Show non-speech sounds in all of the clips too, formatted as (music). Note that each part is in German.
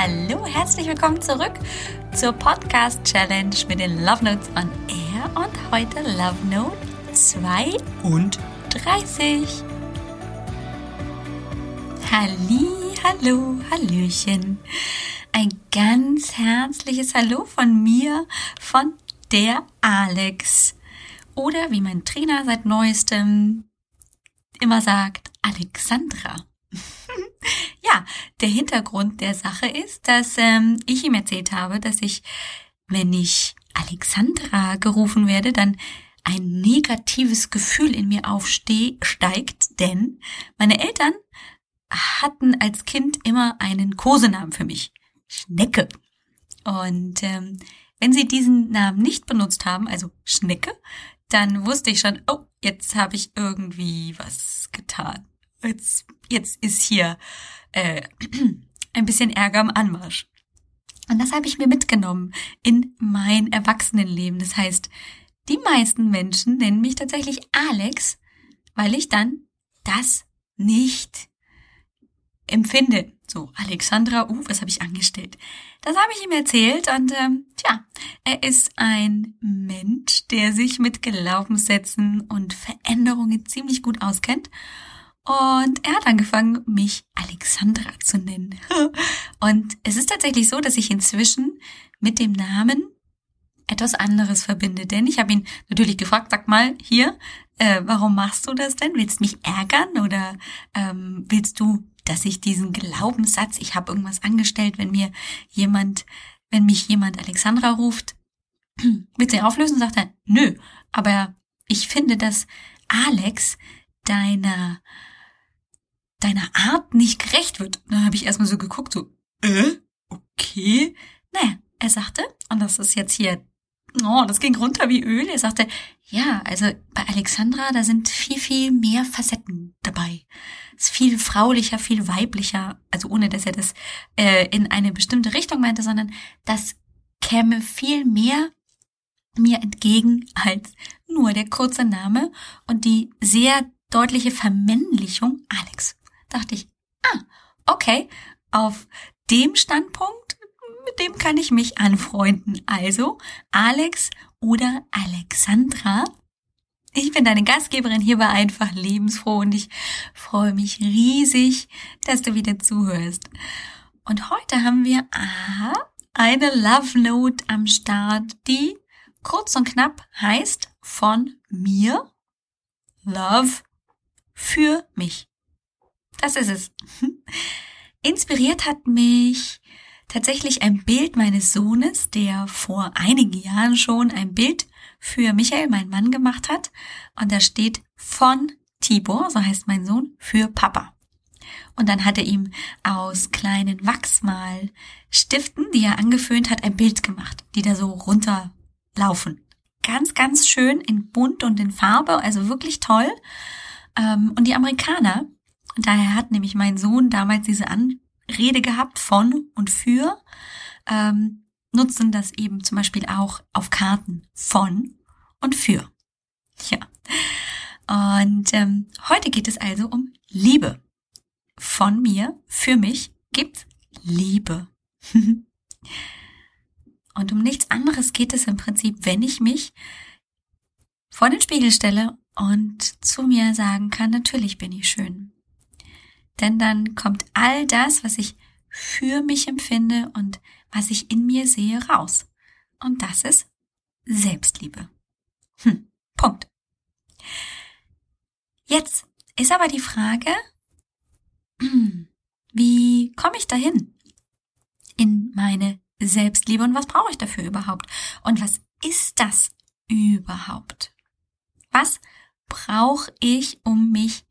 Hallo, herzlich willkommen zurück zur Podcast Challenge mit den Love Notes on Air und heute Love Note 32. Halli, hallo, hallöchen. Ein ganz herzliches Hallo von mir, von der Alex. Oder wie mein Trainer seit neuestem immer sagt, Alexandra. (laughs) (laughs) ja, der Hintergrund der Sache ist, dass ähm, ich ihm erzählt habe, dass ich, wenn ich Alexandra gerufen werde, dann ein negatives Gefühl in mir aufsteigt, denn meine Eltern hatten als Kind immer einen Kosenamen für mich. Schnecke. Und ähm, wenn sie diesen Namen nicht benutzt haben, also Schnecke, dann wusste ich schon, oh, jetzt habe ich irgendwie was getan. Jetzt, jetzt ist hier äh, (clears throat) ein bisschen Ärger am Anmarsch. Und das habe ich mir mitgenommen in mein Erwachsenenleben. Das heißt, die meisten Menschen nennen mich tatsächlich Alex, weil ich dann das nicht empfinde. So, Alexandra, uh, was habe ich angestellt? Das habe ich ihm erzählt und ähm, tja, er ist ein Mensch, der sich mit Glaubenssätzen und Veränderungen ziemlich gut auskennt. Und er hat angefangen, mich Alexandra zu nennen. (laughs) Und es ist tatsächlich so, dass ich inzwischen mit dem Namen etwas anderes verbinde. Denn ich habe ihn natürlich gefragt, sag mal, hier, äh, warum machst du das denn? Willst du mich ärgern oder ähm, willst du dass ich diesen Glaubenssatz, ich habe irgendwas angestellt, wenn mir jemand, wenn mich jemand Alexandra ruft, (clears throat) mit sie auflösen, sagt er, nö, aber ich finde, dass Alex deiner deiner Art nicht gerecht wird. Dann habe ich erstmal so geguckt, so, äh, okay. Naja, er sagte, und das ist jetzt hier, oh, das ging runter wie Öl, er sagte, ja, also bei Alexandra, da sind viel, viel mehr Facetten dabei ist viel fraulicher, viel weiblicher, also ohne dass er das äh, in eine bestimmte Richtung meinte, sondern das käme viel mehr mir entgegen als nur der kurze Name und die sehr deutliche Vermännlichung Alex. Dachte ich, ah, okay, auf dem Standpunkt, mit dem kann ich mich anfreunden. Also Alex oder Alexandra ich bin deine Gastgeberin hier bei Einfach Lebensfroh und ich freue mich riesig, dass du wieder zuhörst. Und heute haben wir aha, eine Love Note am Start, die kurz und knapp heißt von mir Love für mich. Das ist es. (laughs) Inspiriert hat mich tatsächlich ein Bild meines Sohnes, der vor einigen Jahren schon ein Bild für Michael, mein Mann, gemacht hat. Und da steht von Tibor, so heißt mein Sohn, für Papa. Und dann hat er ihm aus kleinen Wachsmalstiften, die er angeföhnt hat, ein Bild gemacht, die da so runterlaufen. Ganz, ganz schön in bunt und in Farbe, also wirklich toll. Ähm, und die Amerikaner, daher hat nämlich mein Sohn damals diese Anrede gehabt von und für, ähm, nutzen das eben zum Beispiel auch auf Karten von und für. Ja. Und ähm, heute geht es also um Liebe. Von mir, für mich gibt's Liebe. (laughs) und um nichts anderes geht es im Prinzip, wenn ich mich vor den Spiegel stelle und zu mir sagen kann, natürlich bin ich schön. Denn dann kommt all das, was ich für mich empfinde und was ich in mir sehe, raus. Und das ist Selbstliebe. Hm, Punkt. Jetzt ist aber die Frage, wie komme ich dahin in meine Selbstliebe und was brauche ich dafür überhaupt? Und was ist das überhaupt? Was brauche ich, um mich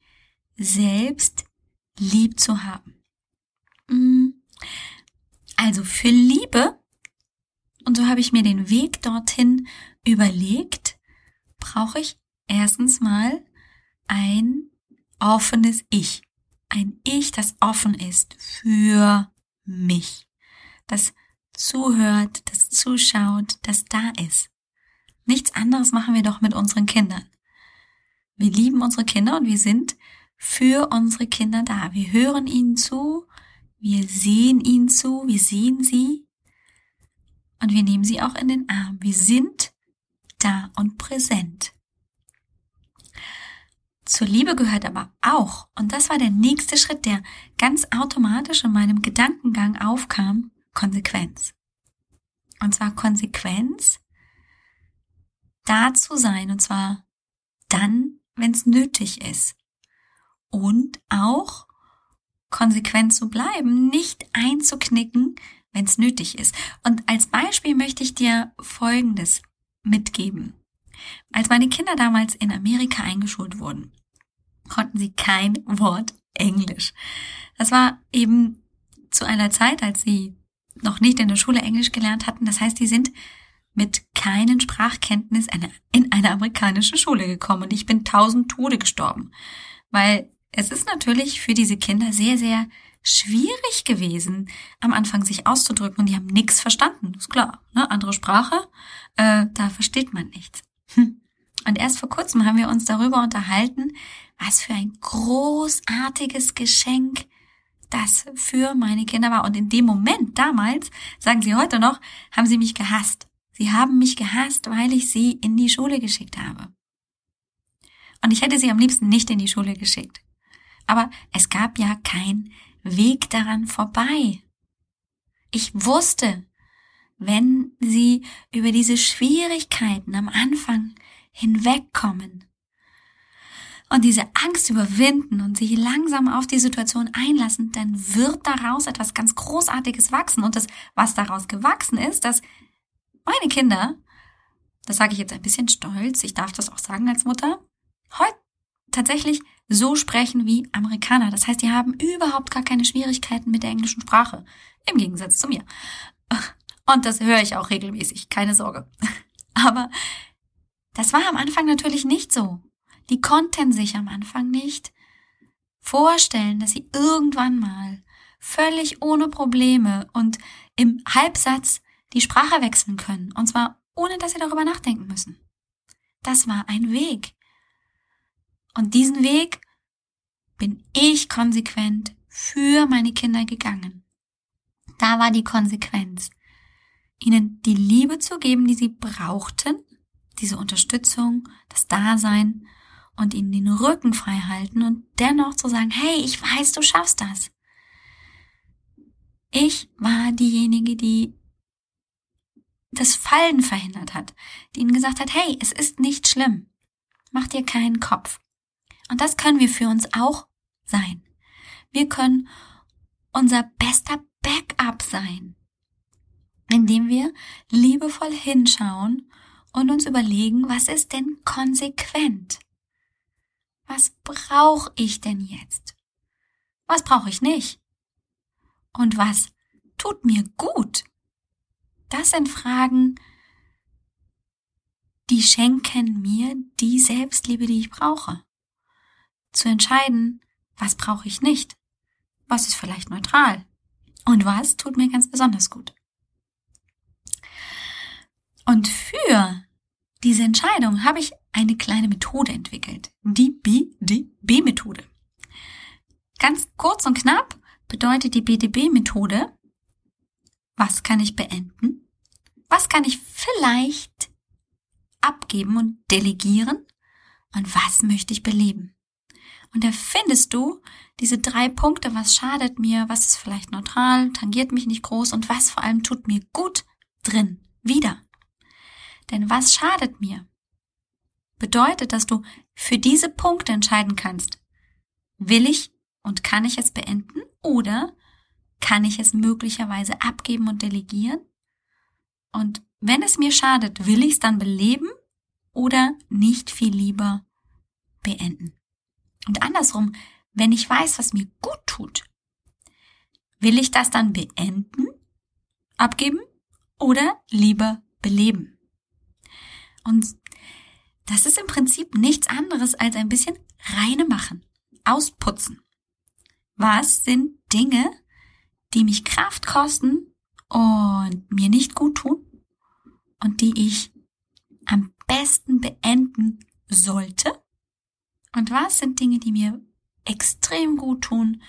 selbst lieb zu haben? Hm, also für Liebe, und so habe ich mir den Weg dorthin überlegt, brauche ich erstens mal ein offenes Ich. Ein Ich, das offen ist für mich. Das zuhört, das zuschaut, das da ist. Nichts anderes machen wir doch mit unseren Kindern. Wir lieben unsere Kinder und wir sind für unsere Kinder da. Wir hören ihnen zu, Wir sehen ihnen zu, wir sehen sie und wir nehmen sie auch in den Arm. Wir sind da und präsent. Zur Liebe gehört aber auch, und das war der nächste Schritt, der ganz automatisch in meinem Gedankengang aufkam, Konsequenz. Und zwar Konsequenz, da zu sein, und zwar dann, wenn es nötig ist. Und auch konsequent zu bleiben, nicht einzuknicken, wenn es nötig ist. Und als Beispiel möchte ich dir Folgendes mitgeben. Als meine Kinder damals in Amerika eingeschult wurden, konnten sie kein Wort Englisch. Das war eben zu einer Zeit, als sie noch nicht in der Schule Englisch gelernt hatten. Das heißt, die sind mit keinen Sprachkenntnis in eine amerikanische Schule gekommen und ich bin tausend Tode gestorben. Weil es ist natürlich für diese Kinder sehr, sehr schwierig gewesen, am Anfang sich auszudrücken und die haben nichts verstanden. Ist klar, ne? Andere Sprache, äh, da versteht man nichts. Hm. Und erst vor kurzem haben wir uns darüber unterhalten, was für ein großartiges Geschenk das für meine Kinder war. Und in dem Moment damals, sagen sie heute noch, haben sie mich gehasst. Sie haben mich gehasst, weil ich sie in die Schule geschickt habe. Und ich hätte sie am liebsten nicht in die Schule geschickt. Aber es gab ja kein Weg daran vorbei. Ich wusste, wenn sie über diese Schwierigkeiten am Anfang hinwegkommen und diese Angst überwinden und sich langsam auf die Situation einlassen, dann wird daraus etwas ganz Großartiges wachsen. Und das, was daraus gewachsen ist, dass meine Kinder, das sage ich jetzt ein bisschen stolz, ich darf das auch sagen als Mutter, heute tatsächlich so sprechen wie Amerikaner. Das heißt, die haben überhaupt gar keine Schwierigkeiten mit der englischen Sprache. Im Gegensatz zu mir. Und das höre ich auch regelmäßig, keine Sorge. Aber das war am Anfang natürlich nicht so. Die konnten sich am Anfang nicht vorstellen, dass sie irgendwann mal völlig ohne Probleme und im Halbsatz die Sprache wechseln können. Und zwar ohne, dass sie darüber nachdenken müssen. Das war ein Weg. Und diesen Weg bin ich konsequent für meine Kinder gegangen. Da war die Konsequenz, ihnen die Liebe zu geben, die sie brauchten, diese Unterstützung, das Dasein und ihnen den Rücken frei halten und dennoch zu sagen, hey, ich weiß, du schaffst das. Ich war diejenige, die das Fallen verhindert hat, die ihnen gesagt hat, hey, es ist nicht schlimm. Mach dir keinen Kopf. Und das können wir für uns auch sein. Wir können unser bester Backup sein, indem wir liebevoll hinschauen und uns überlegen, was ist denn konsequent? Was brauche ich denn jetzt? Was brauche ich nicht? Und was tut mir gut? Das sind Fragen, die schenken mir die Selbstliebe, die ich brauche zu entscheiden, was brauche ich nicht, was ist vielleicht neutral und was tut mir ganz besonders gut. Und für diese Entscheidung habe ich eine kleine Methode entwickelt, die BDB-Methode. Ganz kurz und knapp bedeutet die BDB-Methode, was kann ich beenden, was kann ich vielleicht abgeben und delegieren und was möchte ich beleben. Und da findest du diese drei Punkte, was schadet mir, was ist vielleicht neutral, tangiert mich nicht groß und was vor allem tut mir gut drin, wieder. Denn was schadet mir? Bedeutet, dass du für diese Punkte entscheiden kannst, will ich und kann ich es beenden oder kann ich es möglicherweise abgeben und delegieren? Und wenn es mir schadet, will ich es dann beleben oder nicht viel lieber beenden? Und andersrum, wenn ich weiß, was mir gut tut, will ich das dann beenden, abgeben oder lieber beleben? Und das ist im Prinzip nichts anderes als ein bisschen reine machen, ausputzen. Was sind Dinge, die mich Kraft kosten und mir nicht gut tun und die ich am besten beenden sollte und was sind Dinge, die mir extrem gut tun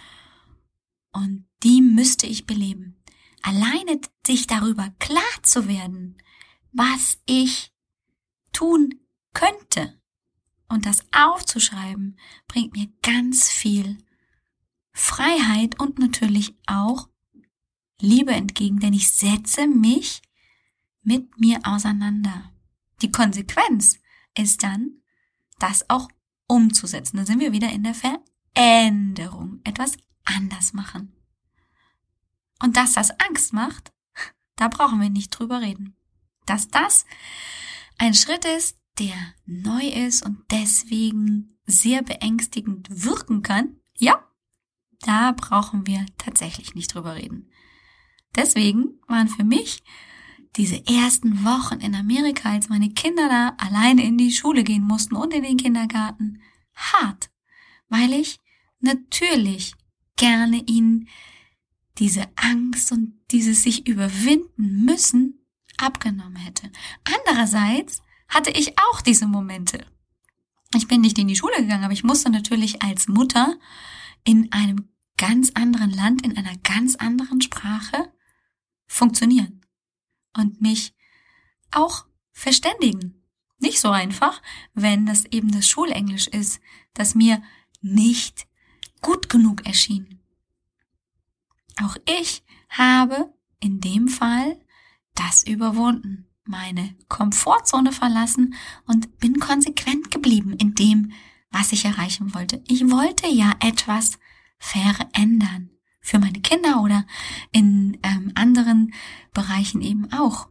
und die müsste ich beleben. Alleine sich darüber klar zu werden, was ich tun könnte und das aufzuschreiben, bringt mir ganz viel Freiheit und natürlich auch Liebe entgegen, denn ich setze mich mit mir auseinander. Die Konsequenz ist dann, das auch umzusetzen. Da sind wir wieder in der Veränderung. Etwas anders machen. Und dass das Angst macht, da brauchen wir nicht drüber reden. Dass das ein Schritt ist, der neu ist und deswegen sehr beängstigend wirken kann, ja, da brauchen wir tatsächlich nicht drüber reden. Deswegen waren für mich diese ersten Wochen in Amerika, als meine Kinder da alleine in die Schule gehen mussten und in den Kindergarten, hart, weil ich natürlich gerne ihnen diese Angst und dieses sich überwinden müssen abgenommen hätte. Andererseits hatte ich auch diese Momente. Ich bin nicht in die Schule gegangen, aber ich musste natürlich als Mutter in einem ganz anderen Land, in einer ganz anderen Sprache funktionieren und mich auch verständigen. Nicht so einfach, wenn das eben das Schulenglisch ist, das mir nicht gut genug erschien. Auch ich habe in dem Fall das überwunden, meine Komfortzone verlassen und bin konsequent geblieben in dem, was ich erreichen wollte. Ich wollte ja etwas verändern. Für meine Kinder oder in ähm, anderen Bereichen eben auch.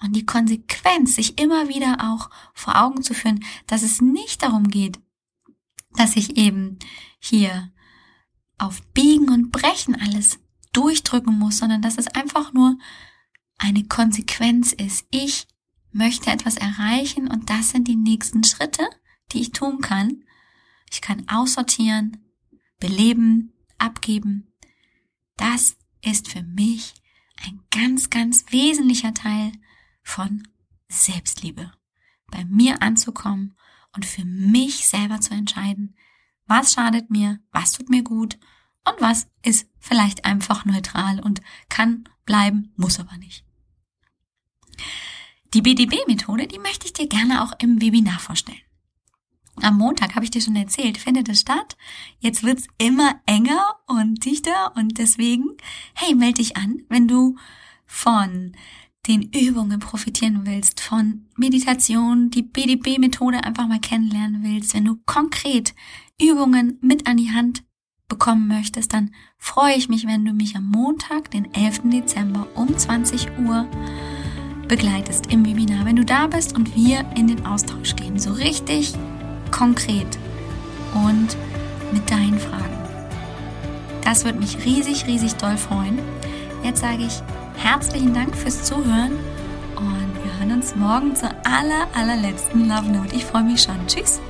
Und die Konsequenz, sich immer wieder auch vor Augen zu führen, dass es nicht darum geht, dass ich eben hier auf Biegen und Brechen alles durchdrücken muss, sondern dass es einfach nur eine Konsequenz ist. Ich möchte etwas erreichen und das sind die nächsten Schritte, die ich tun kann. Ich kann aussortieren, beleben, abgeben. Das ist für mich ein ganz, ganz wesentlicher Teil von Selbstliebe. Bei mir anzukommen und für mich selber zu entscheiden, was schadet mir, was tut mir gut und was ist vielleicht einfach neutral und kann bleiben, muss aber nicht. Die BDB-Methode, die möchte ich dir gerne auch im Webinar vorstellen. Am Montag habe ich dir schon erzählt, findet es statt. Jetzt wird's immer enger und dichter und deswegen, hey, melde dich an, wenn du von den Übungen profitieren willst, von Meditation, die BDB-Methode einfach mal kennenlernen willst, wenn du konkret Übungen mit an die Hand bekommen möchtest, dann freue ich mich, wenn du mich am Montag, den 11. Dezember um 20 Uhr begleitest im Webinar, wenn du da bist und wir in den Austausch gehen, so richtig konkret und mit deinen Fragen. Das würde mich riesig, riesig doll freuen. Jetzt sage ich herzlichen Dank fürs Zuhören und wir hören uns morgen zur aller, allerletzten Love Note. Ich freue mich schon. Tschüss.